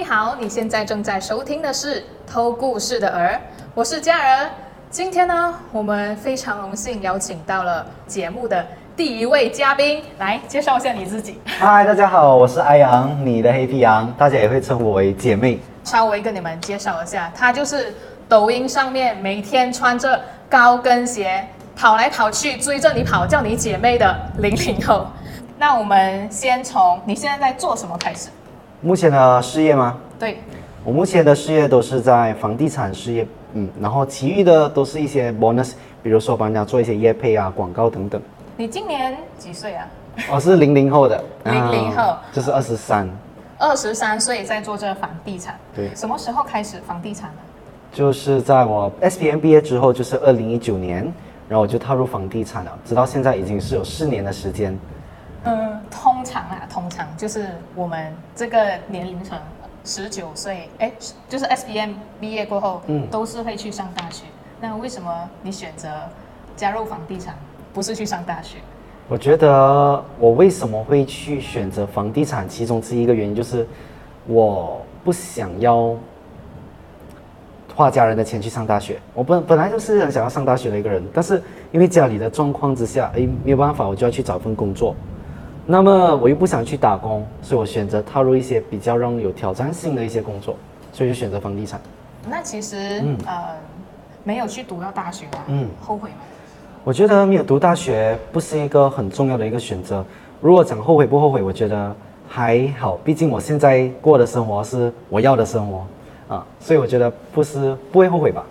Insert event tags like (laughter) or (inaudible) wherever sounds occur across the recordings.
你好，你现在正在收听的是《偷故事的儿》，我是佳人。今天呢，我们非常荣幸邀请到了节目的第一位嘉宾，来介绍一下你自己。嗨，大家好，我是阿阳，你的黑皮羊，大家也会称我为姐妹。稍微跟你们介绍一下，她就是抖音上面每天穿着高跟鞋跑来跑去追着你跑叫你姐妹的零零后。那我们先从你现在在做什么开始？目前的事业吗？对，我目前的事业都是在房地产事业，嗯，然后其余的都是一些 bonus，比如说帮人家做一些业配啊、广告等等。你今年几岁啊？我是零零后的，零零后啊就是二十三，二十三岁在做这房地产。对什么时候开始房地产的？就是在我 SPM 毕业之后，就是二零一九年，然后我就踏入房地产了，直到现在已经是有四年的时间。嗯，通常啊，通常就是我们这个年龄层，十九岁，哎，就是 SBM 毕业过后，嗯都是会去上大学。那为什么你选择加入房地产，不是去上大学？我觉得我为什么会去选择房地产，其中之一个原因就是我不想要花家人的钱去上大学。我本本来就是很想要上大学的一个人，但是因为家里的状况之下，诶，没有办法，我就要去找份工作。那么我又不想去打工，所以我选择踏入一些比较让有挑战性的一些工作，所以就选择房地产。那其实、嗯呃，没有去读到大学啊，嗯后悔吗？我觉得没有读大学不是一个很重要的一个选择。如果讲后悔不后悔，我觉得还好，毕竟我现在过的生活是我要的生活啊，所以我觉得不是不会后悔吧。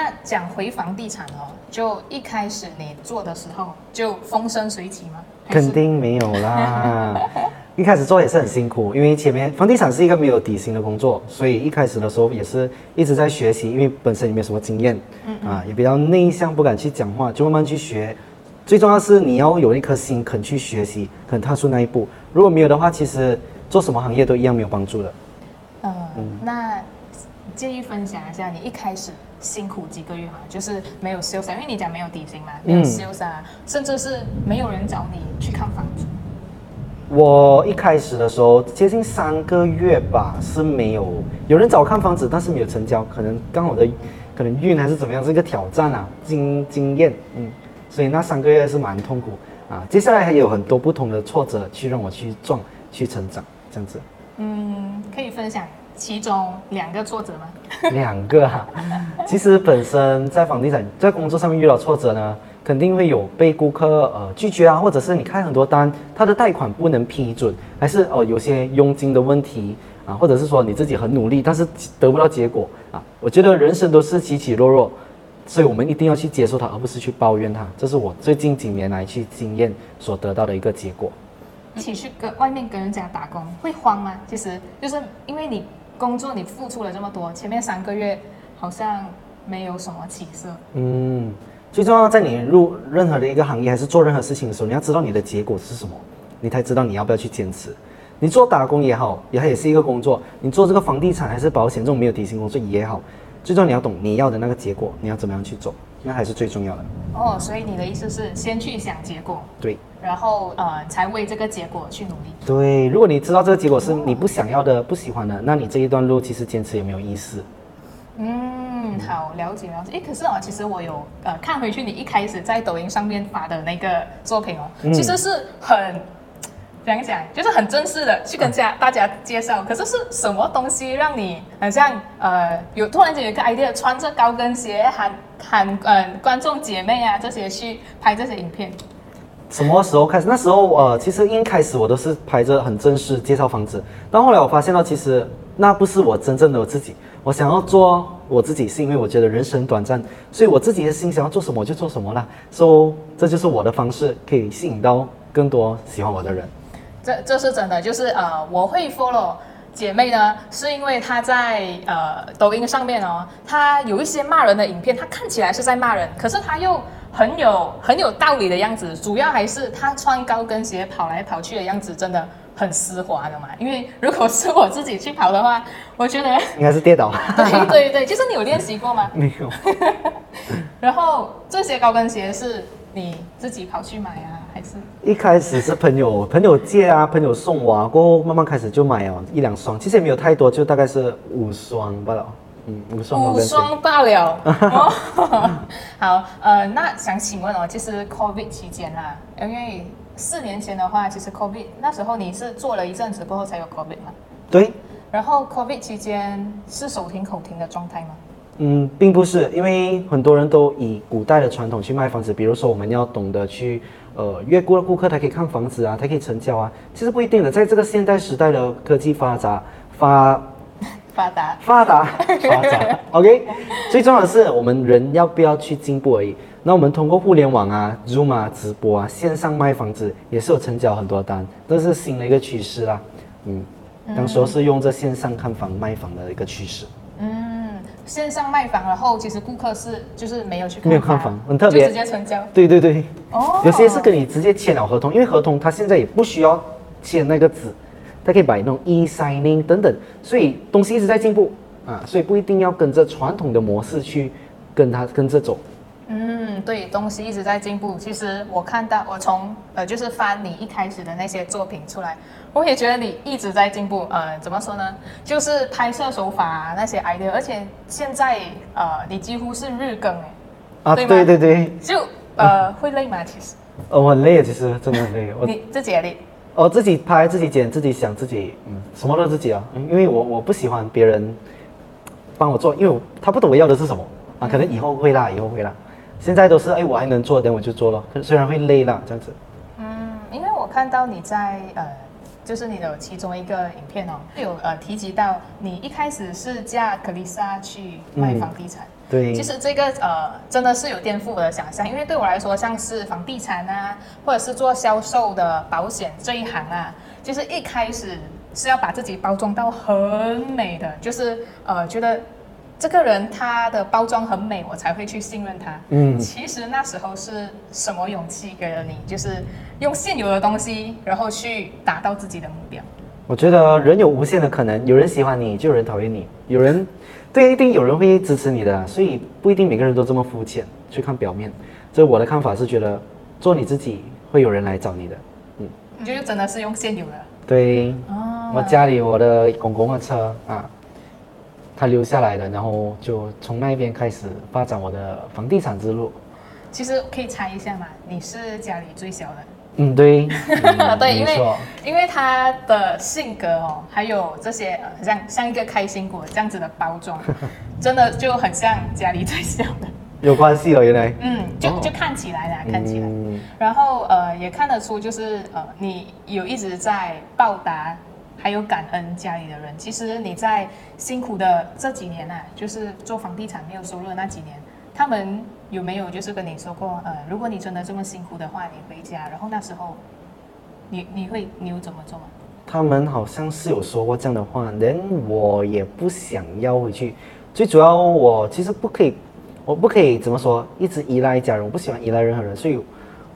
那讲回房地产哦，就一开始你做的时候就风生水起吗？肯定没有啦，(laughs) 一开始做也是很辛苦，因为前面房地产是一个没有底薪的工作，所以一开始的时候也是一直在学习，因为本身也没有什么经验，啊，也比较内向，不敢去讲话，就慢慢去学。最重要是你要有一颗心，肯去学习，肯踏出那一步。如果没有的话，其实做什么行业都一样没有帮助的。嗯，那介意分享一下你一开始辛苦几个月嘛？就是没有 sales，啊因为你讲没有底薪嘛，没有嗯 sales 啊，甚至是没有人找你去看房子。我一开始的时候，接近三个月吧，是没有有人找我看房子，但是没有成交，可能刚好的可能运还是怎么样，是一个挑战啊，经经验，嗯，所以那三个月是蛮痛苦啊。接下来还有很多不同的挫折去让我去撞，去成长，这样子。嗯，可以分享其中两个挫折吗？两个啊，其实本身在房地产在工作上面遇到挫折呢，肯定会有被顾客呃拒绝啊，或者是你开很多单，他的贷款不能批准，还是哦、有些佣金的问题啊，或者是说你自己很努力，但是得不到结果啊。我觉得人生都是起起落落，所以我们一定要去接受它，而不是去抱怨它。这是我最近几年来去经验所得到的一个结果。一起去跟外面跟人家打工会慌吗？其实就是因为你工作你付出了这么多，前面三个月好像没有什么起色。嗯，最重要在你入任何的一个行业还是做任何事情的时候，你要知道你的结果是什么，你才知道你要不要去坚持。你做打工也好，也也是一个工作；你做这个房地产还是保险这种没有底薪工作也好，最重要你要懂你要的那个结果，你要怎么样去做，那还是最重要的。哦，所以你的意思是先去想结果，对然后呃才为这个结果去努力。对，如果你知道这个结果是你不想要的、不喜欢的，那你这一段路其实坚持也没有意思。嗯，好，了解了解。诶，可是哦，其实我有呃看回去你一开始在抖音上面发的那个作品哦，嗯其实是很怎样讲，就是很正式的去跟家大家介绍。可是是什么东西让你很像呃有突然间有一个 idea，穿着高跟鞋喊喊呃观众姐妹啊这些去拍这些影片？什么时候开始？那时候呃，其实一开始我都是拍着很正式介绍房子，但后来我发现到其实那不是我真正的我自己。我想要做我自己，是因为我觉得人生短暂，所以我自己的心想要做什么就做什么啦。So 这就是我的方式，可以吸引到更多喜欢我的人。这这是真的，就是呃，我会 follow 姐妹呢，是因为她在呃抖音上面哦，她有一些骂人的影片，她看起来是在骂人，可是她又很有很有道理的样子，主要还是她穿高跟鞋跑来跑去的样子，真的很丝滑的嘛。因为如果是我自己去跑的话，我觉得应该是跌倒。对对对，就是你有练习过吗？没有。(laughs) 然后这些高跟鞋是你自己跑去买啊，还是一开始是朋友朋友借啊，朋友送我啊，过后慢慢开始就买哦一两双，其实也没有太多，就大概是五双罢了。嗯，五双五双罢了。(laughs) 哦 (laughs) 好，呃，那想请问哦，其实 COVID 期间啦，因为四年前的话，其实 COVID 那时候你是做了一阵子过后才有 COVID 嘛？对，然后 COVID 期间是手停口停的状态吗？嗯，并不是，因为很多人都以古代的传统去卖房子，比如说我们要懂得去呃约过顾客，他可以看房子啊，他可以成交啊，其实不一定的，在这个现代时代的科技发达发 (laughs) 发达。发达发达，OK，最重要的是我们人要不要去进步而已。那我们通过互联网啊、Zoom 啊、直播啊、线上卖房子，也是有成交很多单，这是新的一个趋势啦。嗯，当时候是用这线上看房卖房的一个趋势。嗯，线上卖房，然后其实顾客是就是没有去看没有看房很特别就直接成交。对对对，哦有些是跟你直接签了合同，因为合同他现在也不需要签那个纸，他可以摆那种 e signing 等等，所以东西一直在进步啊，所以不一定要跟着传统的模式去跟他跟着走。嗯，对，东西一直在进步。其实我看到，我从呃就是翻你一开始的那些作品出来，我也觉得你一直在进步。呃，怎么说呢？就是拍摄手法、啊、那些 idea，而且现在呃你几乎是日更哎，啊，对吗对对对，就呃会累吗？其实呃，我很累，其实真的很累。(laughs) 我你自己也累。我自己拍、自己剪、自己想、自己嗯，什么都自己啊，嗯因为我我不喜欢别人帮我做，因为他不懂我要的是什么啊，可能以后会啦，以后会啦。现在都是哎，我还能做，等我就做了，可虽然会累啦，这样子。嗯，因为我看到你在呃，就是你的其中一个影片哦，有呃提及到你一开始是嫁克丽莎去卖房地产。对，其实这个呃真的是有颠覆我的想象，因为对我来说，像是房地产啊，或者是做销售的保险这一行啊，其实一开始是要把自己包装到很美的，就是呃觉得这个人他的包装很美，我才会去信任他。嗯其实那时候是什么勇气给了你，就是用现有的东西，然后去达到自己的目标。我觉得人有无限的可能，有人喜欢你，就有人讨厌你，有人对，一定有人会支持你的，所以不一定每个人都这么肤浅，去看表面。这我的看法是觉得，做你自己，会有人来找你的。嗯你就真的是用现有的对，哦我家里我的公公的车啊，他留下来的，然后就从那边开始发展我的房地产之路。其实可以猜一下嘛，你是家里最小的。嗯，对，(laughs) 嗯对，因为，因为他的性格哦，还有这些呃，像像一个开心果这样子的包装，真的就很像家里最小的。(laughs) 有关系了，原来。嗯，就哦就看起来啦，看起来。嗯然后呃，也看得出就是呃，你有一直在报答，还有感恩家里的人。其实你在辛苦的这几年啊，就是做房地产没有收入的那几年，他们有没有就是跟你说过，呃，如果你真的这么辛苦的话，你回家，然后那时候你你会你有怎么做吗？他们好像是有说过这样的话，连我也不想要回去。最主要我其实不可以，我不可以怎么说，一直依赖家人，我不喜欢依赖任何人，所以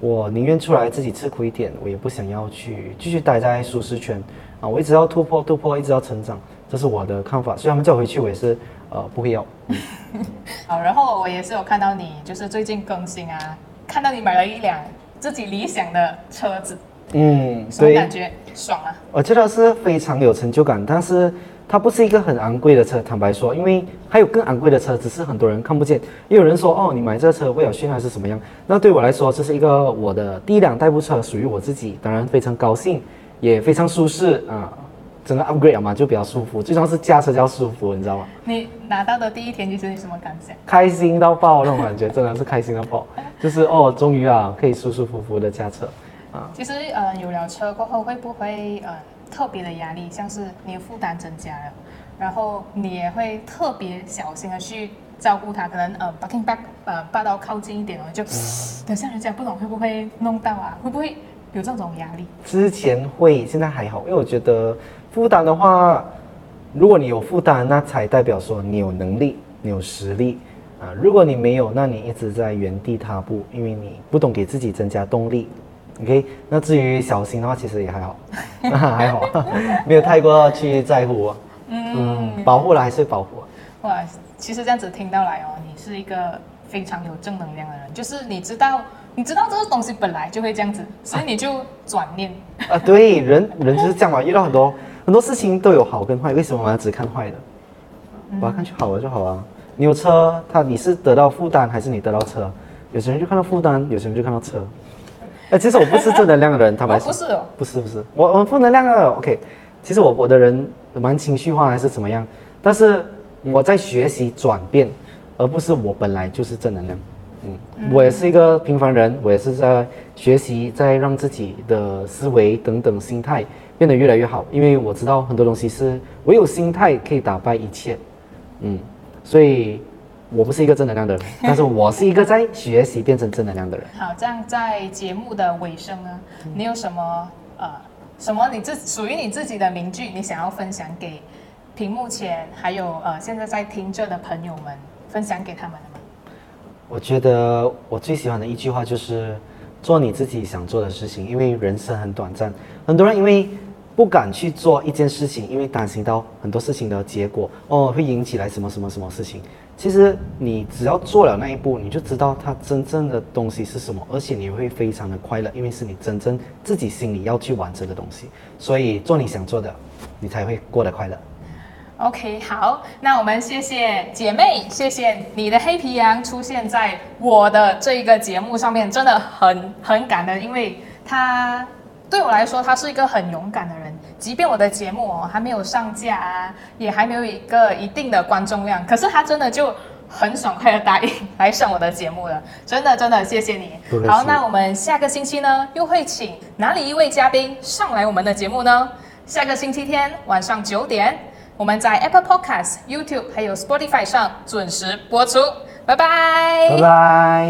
我宁愿出来自己吃苦一点，我也不想要去继续待在舒适圈啊！我一直要突破突破，一直要成长，这是我的看法。所以他们叫我回去，我也是呃不会要。(laughs) 好，然后我也是有看到你就是最近更新啊，看到你买了一辆自己理想的车子，嗯，什么感觉？爽啊！我觉得是非常有成就感，但是它不是一个很昂贵的车，坦白说，因为还有更昂贵的车，只是很多人看不见。也有人说，哦，你买这车为了炫耀还是什么样？那对我来说，这是一个我的第一辆代步车，属于我自己，当然非常高兴，也非常舒适啊。整个 upgrade 了嘛，就比较舒服，最重要是驾车要舒服，你知道吗？你拿到的第一天，其实你什么感想？开心到爆那种感觉，真的是开心到爆，(laughs) 就是哦，终于啊，可以舒舒服服的驾车啊。(laughs) 其实呃，有了车过后，会不会呃特别的压力，像是你的负担增加了，然后你也会特别小心的去照顾它，可能呃 backing back 呃霸道靠近一点哦，就等下人家不懂会不会弄到啊，会不会有这种压力？之前会，现在还好，因为我觉得负担的话，如果你有负担，那才代表说你有能力，你有实力啊。如果你没有，那你一直在原地踏步，因为你不懂给自己增加动力。OK，那至于小心的话，其实也还好，还好，没有太过去在乎。嗯，保护了还是保护。哇，其实这样子听到来哦，你是一个非常有正能量的人，就是你知道你知道这个东西本来就会这样子，所以你就转念。啊，对，人人就是这样嘛，遇到很多很多事情都有好跟坏，为什么我要只看坏的？我要看去好了就好啊。你有车，他你是得到负担还是你得到车？有些人就看到负担，有些人就看到车。哎，其实我不是正能量的人，(laughs) 坦白说，哦不是哦，不是不是，我我负能量的，OK。其实我我的人蛮情绪化还是怎么样，但是我在学习转变，而不是我本来就是正能量。嗯，我也是一个平凡人，我也是在学习，在让自己的思维等等心态变得越来越好，因为我知道很多东西是唯有心态可以打败一切。嗯，所以我不是一个正能量的人，(laughs) 但是我是一个在学习变成正能量的人。好，这样在节目的尾声呢，你有什么呃什么你自属于你自己的名句，你想要分享给屏幕前还有呃现在在听着的朋友们，分享给他们？我觉得我最喜欢的一句话就是做你自己想做的事情，因为人生很短暂。很多人因为不敢去做一件事情，因为担心到很多事情的结果哦，会引起来什么什么什么事情。其实你只要做了那一步，你就知道它真正的东西是什么，而且你会非常的快乐，因为是你真正自己心里要去完成的东西。所以做你想做的，你才会过得快乐。OK，好，那我们谢谢姐妹，谢谢你的黑皮羊出现在我的这一个节目上面，真的很很感恩，因为他对我来说，他是一个很勇敢的人。即便我的节目哦还没有上架啊，也还没有一个一定的观众量，可是他真的就很爽快的答应 (laughs) 来上我的节目了，真的真的谢谢你好，那我们下个星期呢，又会请哪里一位嘉宾上来我们的节目呢？下个星期天晚上九点。我们在 Apple Podcast、YouTube 还有 Spotify 上准时播出，拜拜。拜拜。